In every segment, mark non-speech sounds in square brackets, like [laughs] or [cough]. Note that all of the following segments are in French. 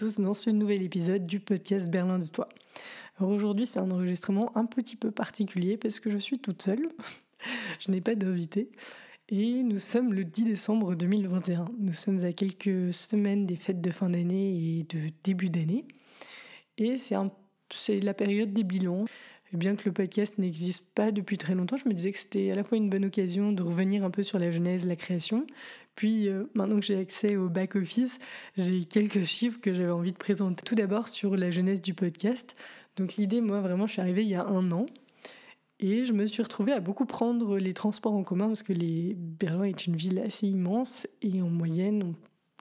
dans ce nouvel épisode du podcast Berlin de toi. Aujourd'hui c'est un enregistrement un petit peu particulier parce que je suis toute seule, [laughs] je n'ai pas d'invité et nous sommes le 10 décembre 2021. Nous sommes à quelques semaines des fêtes de fin d'année et de début d'année et c'est la période des bilans. Bien que le podcast n'existe pas depuis très longtemps, je me disais que c'était à la fois une bonne occasion de revenir un peu sur la genèse, la création. Puis euh, maintenant que j'ai accès au back-office, j'ai quelques chiffres que j'avais envie de présenter. Tout d'abord sur la genèse du podcast. Donc l'idée, moi vraiment, je suis arrivée il y a un an. Et je me suis retrouvée à beaucoup prendre les transports en commun parce que les... Berlin est une ville assez immense et en moyenne, on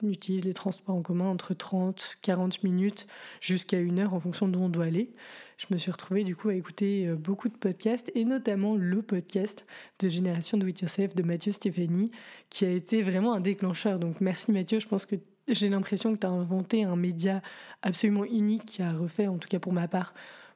utilise les transports en commun entre 30, 40 minutes jusqu'à une heure en fonction d'où on doit aller. Je me suis retrouvée du coup à écouter euh, beaucoup de podcasts et notamment le podcast de Génération Do It Yourself de Mathieu Stéphanie qui a été vraiment un déclencheur. Donc merci Mathieu, je pense que j'ai l'impression que tu as inventé un média absolument unique qui a refait, en tout cas pour ma part,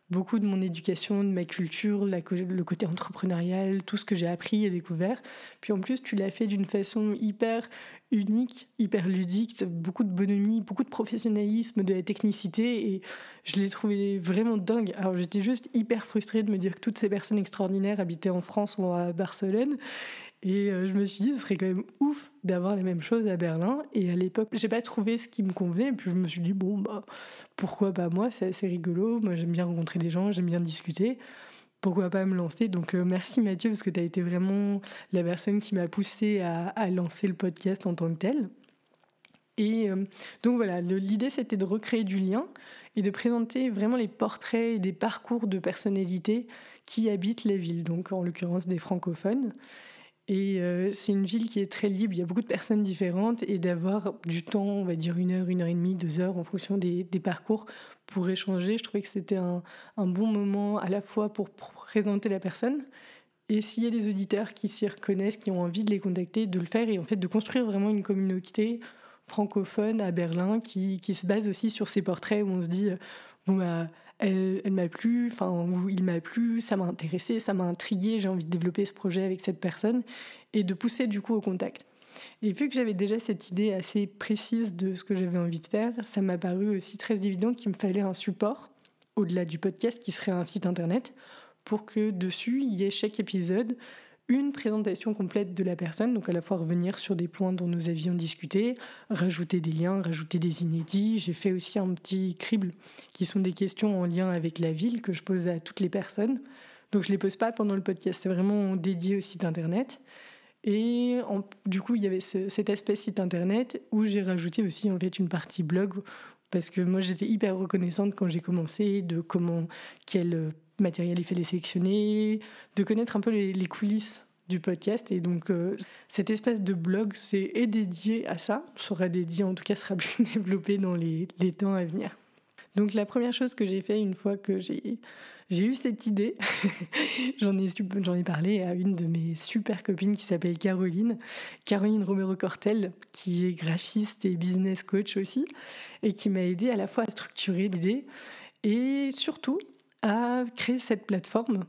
beaucoup de mon éducation, de ma culture, le côté entrepreneurial, tout ce que j'ai appris et découvert. Puis en plus, tu l'as fait d'une façon hyper unique, hyper ludique, beaucoup de bonhomie, beaucoup de professionnalisme, de la technicité, et je l'ai trouvé vraiment dingue. Alors j'étais juste hyper frustrée de me dire que toutes ces personnes extraordinaires habitaient en France ou à Barcelone, et euh, je me suis dit, ce serait quand même ouf d'avoir les mêmes choses à Berlin. Et à l'époque, j'ai pas trouvé ce qui me convenait. Et puis je me suis dit, bon, bah, pourquoi pas moi? C'est assez rigolo. Moi, j'aime bien rencontrer des gens, j'aime bien discuter. Pourquoi pas me lancer? Donc, euh, merci Mathieu, parce que tu as été vraiment la personne qui m'a poussé à, à, lancer le podcast en tant que tel. Et euh, donc voilà, l'idée c'était de recréer du lien et de présenter vraiment les portraits et des parcours de personnalités qui habitent les villes, donc en l'occurrence des francophones. Et euh, c'est une ville qui est très libre, il y a beaucoup de personnes différentes, et d'avoir du temps, on va dire une heure, une heure et demie, deux heures, en fonction des, parcours, pour échanger, je trouvais que c'était un, bon moment à la fois pour présenter la personne, et s'il y a des auditeurs qui s'y reconnaissent, qui ont envie de les contacter, de le faire, et en fait de construire vraiment une communauté francophone à Berlin qui, se base aussi sur ces portraits où on se dit, bon bah elle, m'a plu, enfin, il m'a plu, ça m'a intéressé, ça m'a intrigué, j'ai envie de développer ce projet avec cette personne et de pousser du coup au contact. Et vu que j'avais déjà cette idée assez précise de ce que j'avais envie de faire, ça m'a paru aussi très évident qu'il me fallait un support, au-delà du podcast, qui serait un site internet, pour que dessus, il y ait chaque épisode une présentation complète de la personne, donc à la fois revenir sur des points dont nous avions discuté, rajouter des liens, rajouter des inédits. J'ai fait aussi un petit crible qui sont des questions en lien avec la ville que je pose à toutes les personnes. Donc je les pose pas pendant le podcast, c'est vraiment dédié au site internet. Et du coup, il y avait cet aspect site internet où j'ai rajouté aussi en fait une partie blog parce que moi j'étais hyper reconnaissante quand j'ai commencé de comment quel matériel il fallait sélectionner, de connaître un peu les, coulisses du podcast. Et donc, euh, cette espèce de blog, est dédié à ça, sera dédié, en tout cas, sera [laughs] plus développé dans les, les temps à venir. Donc, la première chose que j'ai fait une fois que j'ai, j'ai eu cette idée, [laughs] j'en, ai, j'en ai parlé à une de mes super copines qui s'appelle Caroline, Caroline Romero-Cortel, qui est graphiste et business coach aussi, et qui m'a aidé à la fois à structurer l'idée et surtout à créer cette plateforme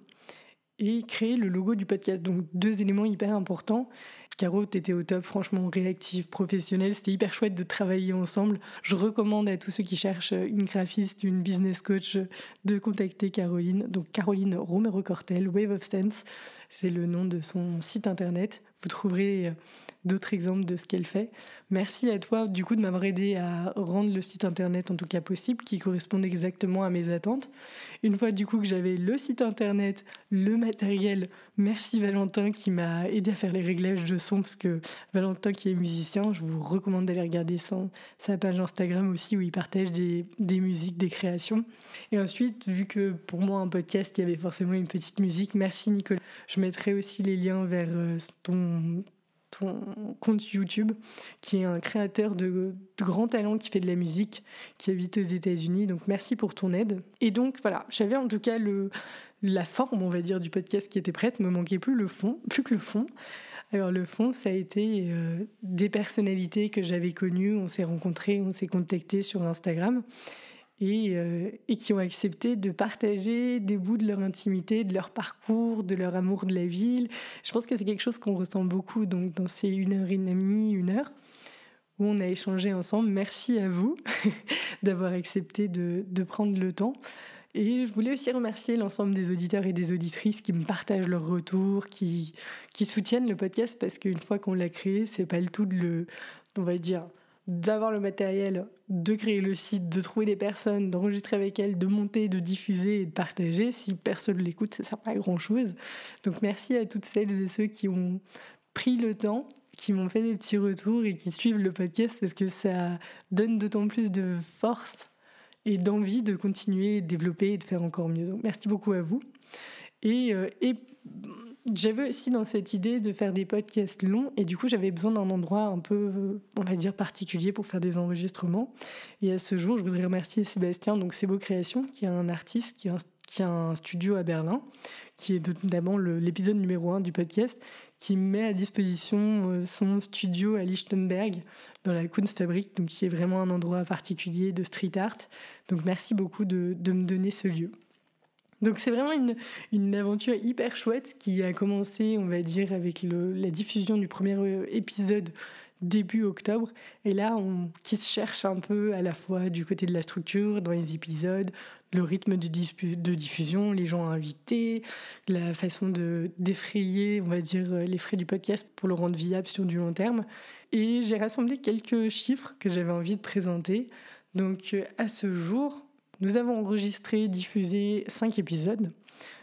et créer le logo du podcast. Donc deux éléments hyper importants. Caro, t'étais au top, franchement réactif, professionnel. C'était hyper chouette de travailler ensemble. Je recommande à tous ceux qui cherchent une graphiste, une business coach, de contacter Caroline. Donc Caroline Romero-Cortel, Wave of Stance, c'est le nom de son site internet. Vous trouverez d'autres exemples de ce qu'elle fait. Merci à toi du coup de m'avoir aidé à rendre le site internet en tout cas possible, qui corresponde exactement à mes attentes. Une fois du coup que j'avais le site internet, le matériel, merci Valentin qui m'a aidé à faire les réglages de son, parce que Valentin qui est musicien, je vous recommande d'aller regarder son, sa page Instagram aussi où il partage des, des musiques, des créations. Et ensuite, vu que pour moi un podcast, il y avait forcément une petite musique, merci Nicolas. Je mettrai aussi les liens vers euh, ton ton compte YouTube, qui est un créateur de, de grand talent qui fait de la musique, qui habite aux États-Unis. Donc merci pour ton aide. Et donc voilà, j'avais en tout cas le, la forme, on va dire, du podcast qui était prête. Me manquait plus le fond, [laughs] plus que le fond. Alors le fond, ça a été euh, des personnalités que j'avais connues. On s'est rencontrés, on s'est contactés sur Instagram. Euh, et, qui ont accepté de partager des bouts de leur intimité, de leur parcours, de leur amour de la ville. Je pense que c'est quelque chose qu'on ressent beaucoup donc, dans ces une heure et demie, une heure, où on a échangé ensemble. Merci à vous [laughs] d'avoir accepté de, prendre le temps. Et je voulais aussi remercier l'ensemble des auditeurs et des auditrices qui me partagent leurs retours, qui, qui soutiennent le podcast parce qu'une fois qu'on l'a créé, c'est pas le tout de le, on va dire, d'avoir le matériel, de créer le site, de trouver des personnes, d'enregistrer avec elles, de monter, de diffuser et de partager. Si personne ne l'écoute, ça ne sert pas à grand-chose. Donc merci à toutes celles et ceux qui ont pris le temps, qui m'ont fait des petits retours et qui suivent le podcast parce que ça donne d'autant plus de force et d'envie de continuer, de développer et de faire encore mieux. Donc merci beaucoup à vous. Et, euh, et j'avais aussi dans cette idée de faire des podcasts longs et du coup j'avais besoin d'un endroit un peu, on va dire, particulier pour faire des enregistrements. Et à ce jour, je voudrais remercier Sébastien, donc Beau Création, qui est un artiste qui a un, studio à Berlin, qui est notamment l'épisode numéro un du podcast, qui met à disposition euh, son studio à Lichtenberg, dans la Kunstfabrik, donc qui est vraiment un endroit particulier de street art. Donc merci beaucoup de me donner ce lieu. Donc c'est vraiment une, une, aventure hyper chouette qui a commencé, on va dire, avec la diffusion du premier euh, épisode début octobre. Et là, on, qui se cherche un peu à la fois du côté de la structure, dans les épisodes, le rythme de, de diffusion, les gens invités, la façon de défrayer, on va dire, euh, les frais du podcast pour le rendre viable sur du long terme. Et j'ai rassemblé quelques chiffres que j'avais envie de présenter. Donc euh, à ce jour, nous avons enregistré, diffusé cinq épisodes.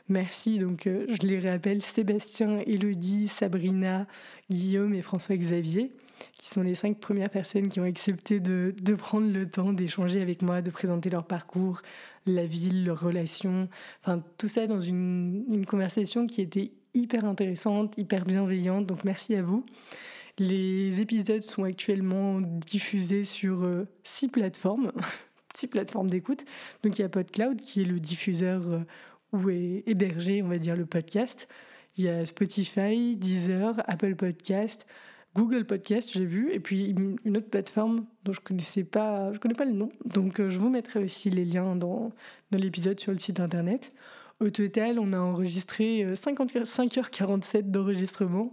Merci, donc euh, je les rappelle, Sébastien, Elodie, Sabrina, Guillaume et François-Xavier, qui sont les cinq premières personnes qui ont accepté de, prendre le temps d'échanger avec moi, de présenter leur parcours, la ville, leurs relations, enfin tout ça dans une, une conversation qui était hyper intéressante, hyper bienveillante, donc merci à vous. Les épisodes sont actuellement diffusés sur euh, six plateformes. [laughs] six plateformes d'écoute. Donc il y a PodCloud qui est le diffuseur euh, où est hébergé, on va dire, le podcast. Il y a Spotify, Deezer, Apple Podcast, Google Podcast, j'ai vu, et puis une autre plateforme dont je connaissais pas, je connais pas le nom. Donc euh, je vous mettrai aussi les liens dans, dans l'épisode sur le site internet. Au total, on a enregistré 55h47 euh, d'enregistrement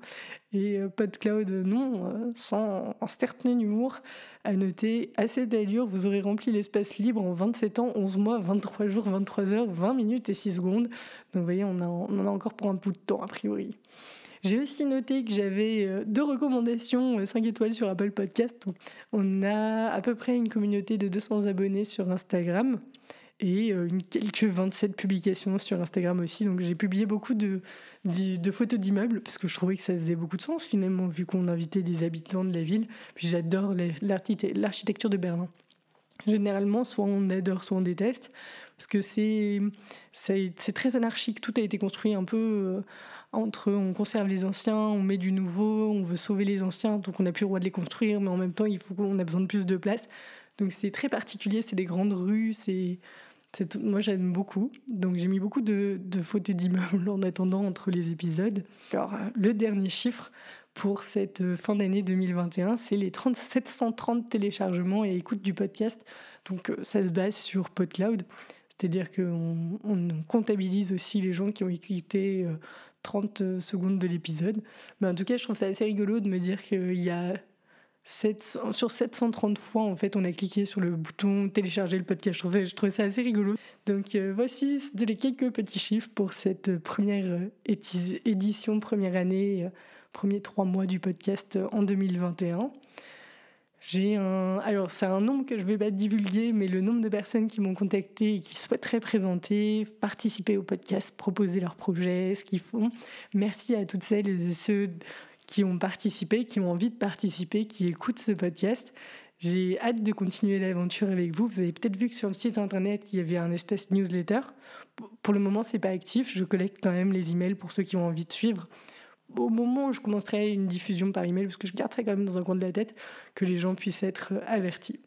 et euh, PodCloud, non, euh, sans un certain humour, à noter à cette allure, vous aurez rempli l'espace libre en 27 ans, 11 mois, 23 jours, 23 heures, 20 minutes et 6 secondes. Donc vous voyez, on, en a encore pour un bout de temps a priori. J'ai aussi noté que j'avais deux recommandations 5 étoiles sur Apple Podcast. on a à peu près une communauté de 200 abonnés sur Instagram et euh, une, quelques 27 publications sur Instagram aussi. Donc j'ai publié beaucoup de, de, photos d'immeubles parce que je trouvais que ça faisait beaucoup de sens finalement vu qu'on invitait des habitants de la ville. Puis j'adore l'architecture de Berlin. Généralement, soit on adore, soit on déteste, parce que c'est c'est très anarchique. Tout a été construit un peu euh, entre on conserve les anciens, on met du nouveau, on veut sauver les anciens, donc on n'a plus le droit de les construire, mais en même temps, il faut qu'on a besoin de plus de place. Donc c'est très particulier, c'est des grandes rues, c'est moi, j'aime beaucoup. Donc, j'ai mis beaucoup de, photos d'immeubles en attendant entre les épisodes. Alors, le dernier chiffre pour cette fin d'année 2021, c'est les 730 téléchargements et écoutes du podcast. Donc, euh, ça se base sur PodCloud. C'est-à-dire qu'on on comptabilise aussi les gens qui ont écouté 30 euh, secondes de l'épisode. Mais en tout cas, je trouve ça assez rigolo de me dire qu'il y a sur 730 fois, en fait, on a cliqué sur le bouton télécharger le podcast. Je trouvais, ça assez rigolo. Donc euh, voici les quelques petits chiffres pour cette première euh, édition, première année, euh, premiers trois mois du podcast en 2021. J'ai un. Alors, c'est un nombre que je ne vais pas divulguer, mais le nombre de personnes qui m'ont contacté et qui souhaiteraient présenter, participer au podcast, proposer leurs projets, ce qu'ils font. Merci à toutes celles et ceux qui ont participé, qui ont envie de participer, qui écoutent ce podcast. J'ai hâte de continuer l'aventure avec vous. Vous avez peut-être vu que sur le site internet, il y avait un espèce newsletter. Pour le moment, c'est pas actif. Je collecte quand même les emails pour ceux qui ont envie de suivre. Au moment où je commencerai une diffusion par email, parce que je garde ça quand même dans un coin de la tête, que les gens puissent être avertis.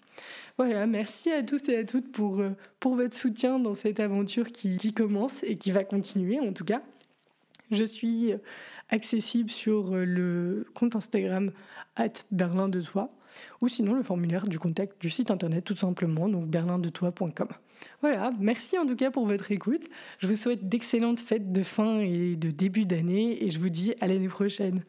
Voilà, merci à tous et à toutes pour, euh, pour votre soutien dans cette aventure qui, qui commence et qui va continuer en tout cas. Je suis accessible sur euh, le compte Instagram at berlin de toi ou sinon le formulaire du contact du site internet tout simplement, donc berlindetoi.com. Voilà, merci en tout cas pour votre écoute. Je vous souhaite d'excellentes fêtes de fin et de début d'année et je vous dis à l'année prochaine.